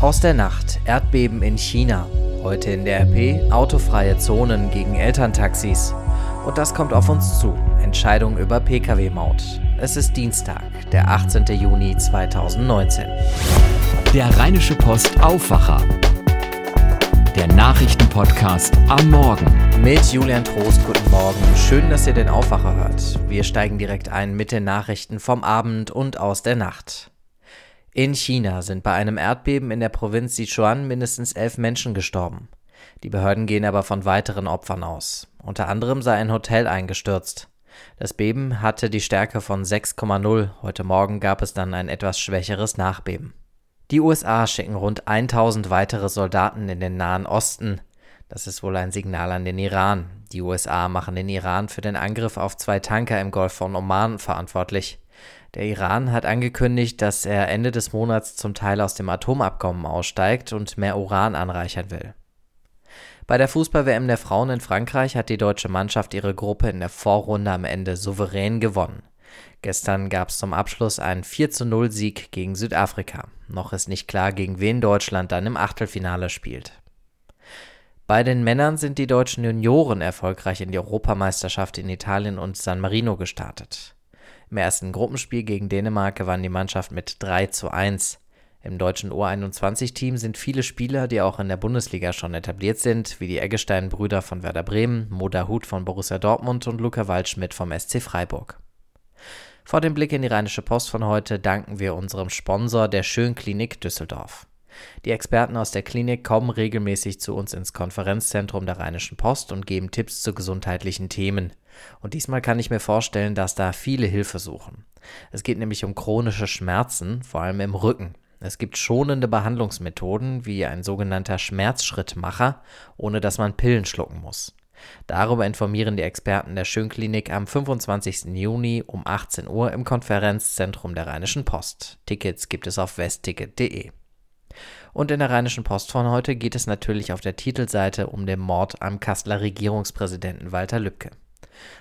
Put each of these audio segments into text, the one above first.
Aus der Nacht, Erdbeben in China. Heute in der RP, autofreie Zonen gegen Elterntaxis. Und das kommt auf uns zu. Entscheidung über Pkw-Maut. Es ist Dienstag, der 18. Juni 2019. Der Rheinische Post Aufwacher. Der Nachrichtenpodcast am Morgen. Mit Julian Trost, guten Morgen. Schön, dass ihr den Aufwacher hört. Wir steigen direkt ein mit den Nachrichten vom Abend und aus der Nacht. In China sind bei einem Erdbeben in der Provinz Sichuan mindestens elf Menschen gestorben. Die Behörden gehen aber von weiteren Opfern aus. Unter anderem sei ein Hotel eingestürzt. Das Beben hatte die Stärke von 6,0. Heute Morgen gab es dann ein etwas schwächeres Nachbeben. Die USA schicken rund 1000 weitere Soldaten in den Nahen Osten. Das ist wohl ein Signal an den Iran. Die USA machen den Iran für den Angriff auf zwei Tanker im Golf von Oman verantwortlich. Der Iran hat angekündigt, dass er Ende des Monats zum Teil aus dem Atomabkommen aussteigt und mehr Uran anreichern will. Bei der Fußball-WM der Frauen in Frankreich hat die deutsche Mannschaft ihre Gruppe in der Vorrunde am Ende souverän gewonnen. Gestern gab es zum Abschluss einen 40 Sieg gegen Südafrika. Noch ist nicht klar, gegen wen Deutschland dann im Achtelfinale spielt. Bei den Männern sind die deutschen Junioren erfolgreich in die Europameisterschaft in Italien und San Marino gestartet. Im ersten Gruppenspiel gegen Dänemark gewann die Mannschaft mit 3 zu 1. Im deutschen U21-Team sind viele Spieler, die auch in der Bundesliga schon etabliert sind, wie die Eggestein-Brüder von Werder Bremen, Moda Huth von Borussia Dortmund und Luca Waldschmidt vom SC Freiburg. Vor dem Blick in die Rheinische Post von heute danken wir unserem Sponsor der Schönklinik Düsseldorf. Die Experten aus der Klinik kommen regelmäßig zu uns ins Konferenzzentrum der Rheinischen Post und geben Tipps zu gesundheitlichen Themen. Und diesmal kann ich mir vorstellen, dass da viele Hilfe suchen. Es geht nämlich um chronische Schmerzen, vor allem im Rücken. Es gibt schonende Behandlungsmethoden wie ein sogenannter Schmerzschrittmacher, ohne dass man Pillen schlucken muss. Darüber informieren die Experten der Schönklinik am 25. Juni um 18 Uhr im Konferenzzentrum der Rheinischen Post. Tickets gibt es auf westticket.de. Und in der Rheinischen Post von heute geht es natürlich auf der Titelseite um den Mord am Kasseler Regierungspräsidenten Walter Lübcke.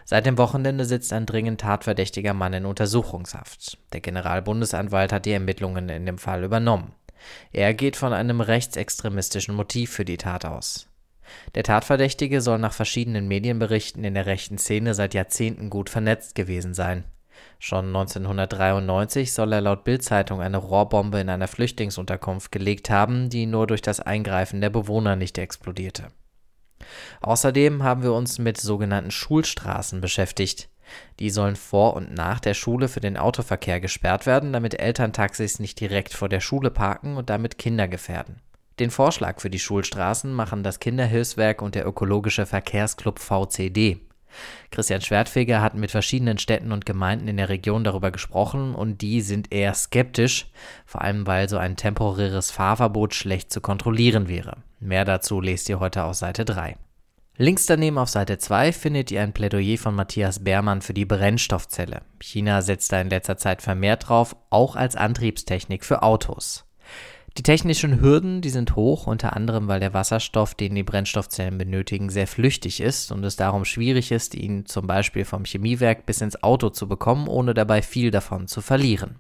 Seit dem Wochenende sitzt ein dringend tatverdächtiger Mann in Untersuchungshaft. Der Generalbundesanwalt hat die Ermittlungen in dem Fall übernommen. Er geht von einem rechtsextremistischen Motiv für die Tat aus. Der Tatverdächtige soll nach verschiedenen Medienberichten in der rechten Szene seit Jahrzehnten gut vernetzt gewesen sein. Schon 1993 soll er laut Bildzeitung eine Rohrbombe in einer Flüchtlingsunterkunft gelegt haben, die nur durch das Eingreifen der Bewohner nicht explodierte. Außerdem haben wir uns mit sogenannten Schulstraßen beschäftigt. Die sollen vor und nach der Schule für den Autoverkehr gesperrt werden, damit Elterntaxis nicht direkt vor der Schule parken und damit Kinder gefährden. Den Vorschlag für die Schulstraßen machen das Kinderhilfswerk und der ökologische Verkehrsclub VCD. Christian Schwertfeger hat mit verschiedenen Städten und Gemeinden in der Region darüber gesprochen und die sind eher skeptisch, vor allem weil so ein temporäres Fahrverbot schlecht zu kontrollieren wäre. Mehr dazu lest ihr heute auf Seite 3. Links daneben auf Seite 2 findet ihr ein Plädoyer von Matthias Beermann für die Brennstoffzelle. China setzt da in letzter Zeit vermehrt drauf, auch als Antriebstechnik für Autos. Die technischen Hürden, die sind hoch, unter anderem weil der Wasserstoff, den die Brennstoffzellen benötigen, sehr flüchtig ist und es darum schwierig ist, ihn zum Beispiel vom Chemiewerk bis ins Auto zu bekommen, ohne dabei viel davon zu verlieren.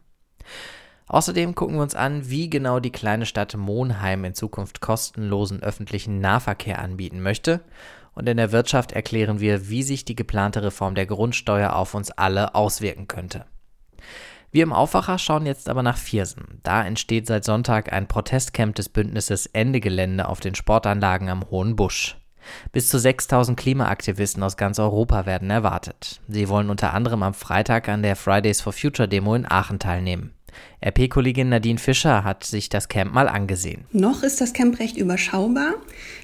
Außerdem gucken wir uns an, wie genau die kleine Stadt Monheim in Zukunft kostenlosen öffentlichen Nahverkehr anbieten möchte. Und in der Wirtschaft erklären wir, wie sich die geplante Reform der Grundsteuer auf uns alle auswirken könnte. Wir im Aufwacher schauen jetzt aber nach Viersen. Da entsteht seit Sonntag ein Protestcamp des Bündnisses Ende Gelände auf den Sportanlagen am Hohen Busch. Bis zu 6000 Klimaaktivisten aus ganz Europa werden erwartet. Sie wollen unter anderem am Freitag an der Fridays for Future Demo in Aachen teilnehmen. RP-Kollegin Nadine Fischer hat sich das Camp mal angesehen. Noch ist das Camp recht überschaubar.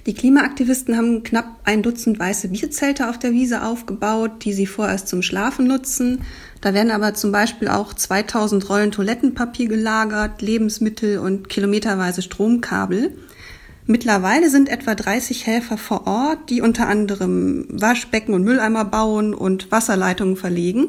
Die Klimaaktivisten haben knapp ein Dutzend weiße Bierzelte auf der Wiese aufgebaut, die sie vorerst zum Schlafen nutzen. Da werden aber zum Beispiel auch 2000 Rollen Toilettenpapier gelagert, Lebensmittel und kilometerweise Stromkabel. Mittlerweile sind etwa 30 Helfer vor Ort, die unter anderem Waschbecken und Mülleimer bauen und Wasserleitungen verlegen.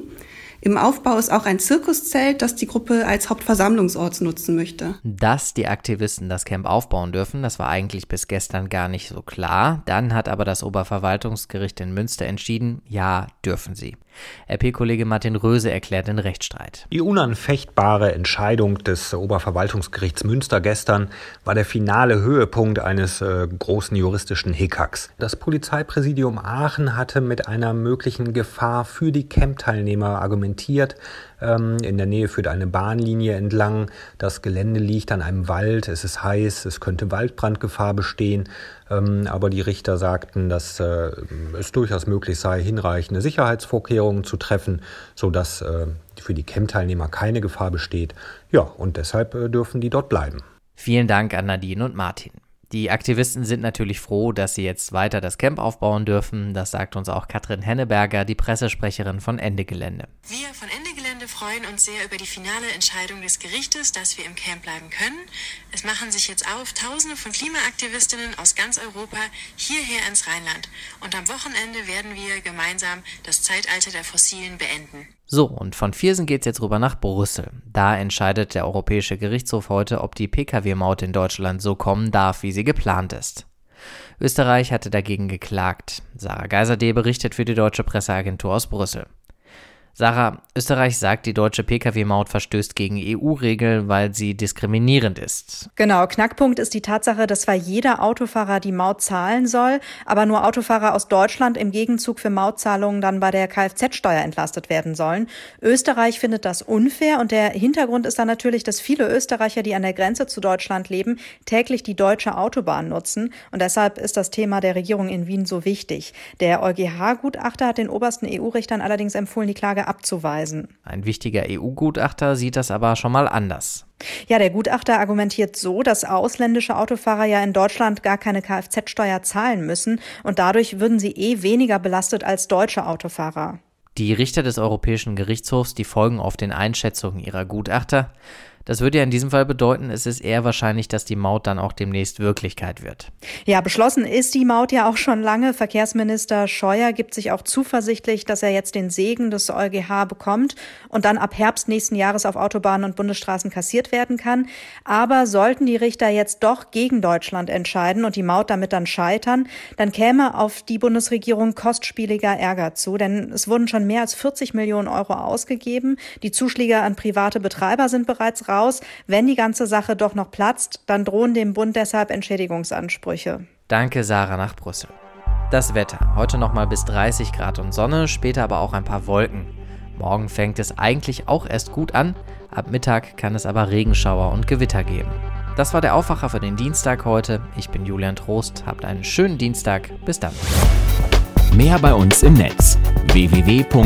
Im Aufbau ist auch ein Zirkuszelt, das die Gruppe als Hauptversammlungsort nutzen möchte. Dass die Aktivisten das Camp aufbauen dürfen, das war eigentlich bis gestern gar nicht so klar. Dann hat aber das Oberverwaltungsgericht in Münster entschieden, ja, dürfen sie. RP-Kollege Martin Röse erklärt den Rechtsstreit. Die unanfechtbare Entscheidung des Oberverwaltungsgerichts Münster gestern war der finale Höhepunkt eines äh, großen juristischen Hickhacks. Das Polizeipräsidium Aachen hatte mit einer möglichen Gefahr für die Camp-Teilnehmer argumentiert. Ähm, in der Nähe führt eine Bahnlinie entlang. Das Gelände liegt an einem Wald. Es ist heiß. Es könnte Waldbrandgefahr bestehen. Ähm, aber die Richter sagten, dass äh, es durchaus möglich sei, hinreichende Sicherheitsvorkehrungen zu treffen, sodass äh, für die Camp-Teilnehmer keine Gefahr besteht. Ja, und deshalb äh, dürfen die dort bleiben. Vielen Dank an Nadine und Martin. Die Aktivisten sind natürlich froh, dass sie jetzt weiter das Camp aufbauen dürfen. Das sagt uns auch Katrin Henneberger, die Pressesprecherin von Ende Gelände. Wir von Ende Gelände freuen uns sehr über die finale Entscheidung des Gerichtes, dass wir im Camp bleiben können. Es machen sich jetzt auf Tausende von Klimaaktivistinnen aus ganz Europa hierher ins Rheinland. Und am Wochenende werden wir gemeinsam das Zeitalter der Fossilen beenden. So, und von Viersen geht's jetzt rüber nach Brüssel. Da entscheidet der Europäische Gerichtshof heute, ob die Pkw-Maut in Deutschland so kommen darf, wie sie geplant ist. Österreich hatte dagegen geklagt. Sarah Geiserde berichtet für die deutsche Presseagentur aus Brüssel. Sarah, Österreich sagt, die deutsche Pkw-Maut verstößt gegen EU-Regeln, weil sie diskriminierend ist. Genau, Knackpunkt ist die Tatsache, dass zwar jeder Autofahrer die Maut zahlen soll, aber nur Autofahrer aus Deutschland im Gegenzug für Mautzahlungen dann bei der Kfz-Steuer entlastet werden sollen. Österreich findet das unfair und der Hintergrund ist dann natürlich, dass viele Österreicher, die an der Grenze zu Deutschland leben, täglich die deutsche Autobahn nutzen und deshalb ist das Thema der Regierung in Wien so wichtig. Der EuGH-Gutachter hat den obersten EU-Richtern allerdings empfohlen, die Klage abzuweisen. Ein wichtiger EU-Gutachter sieht das aber schon mal anders. Ja, der Gutachter argumentiert so, dass ausländische Autofahrer ja in Deutschland gar keine Kfz-Steuer zahlen müssen und dadurch würden sie eh weniger belastet als deutsche Autofahrer. Die Richter des Europäischen Gerichtshofs, die folgen auf den Einschätzungen ihrer Gutachter. Das würde ja in diesem Fall bedeuten, es ist eher wahrscheinlich, dass die Maut dann auch demnächst Wirklichkeit wird. Ja, beschlossen ist die Maut ja auch schon lange. Verkehrsminister Scheuer gibt sich auch zuversichtlich, dass er jetzt den Segen des EuGH bekommt und dann ab Herbst nächsten Jahres auf Autobahnen und Bundesstraßen kassiert werden kann. Aber sollten die Richter jetzt doch gegen Deutschland entscheiden und die Maut damit dann scheitern, dann käme auf die Bundesregierung kostspieliger Ärger zu, denn es wurden schon mehr als 40 Millionen Euro ausgegeben. Die Zuschläge an private Betreiber sind bereits raus. Wenn die ganze Sache doch noch platzt, dann drohen dem Bund deshalb Entschädigungsansprüche. Danke, Sarah, nach Brüssel. Das Wetter. Heute nochmal bis 30 Grad und Sonne, später aber auch ein paar Wolken. Morgen fängt es eigentlich auch erst gut an, ab Mittag kann es aber Regenschauer und Gewitter geben. Das war der Aufwacher für den Dienstag heute. Ich bin Julian Trost. Habt einen schönen Dienstag. Bis dann. Mehr bei uns im Netz www.rp-online.de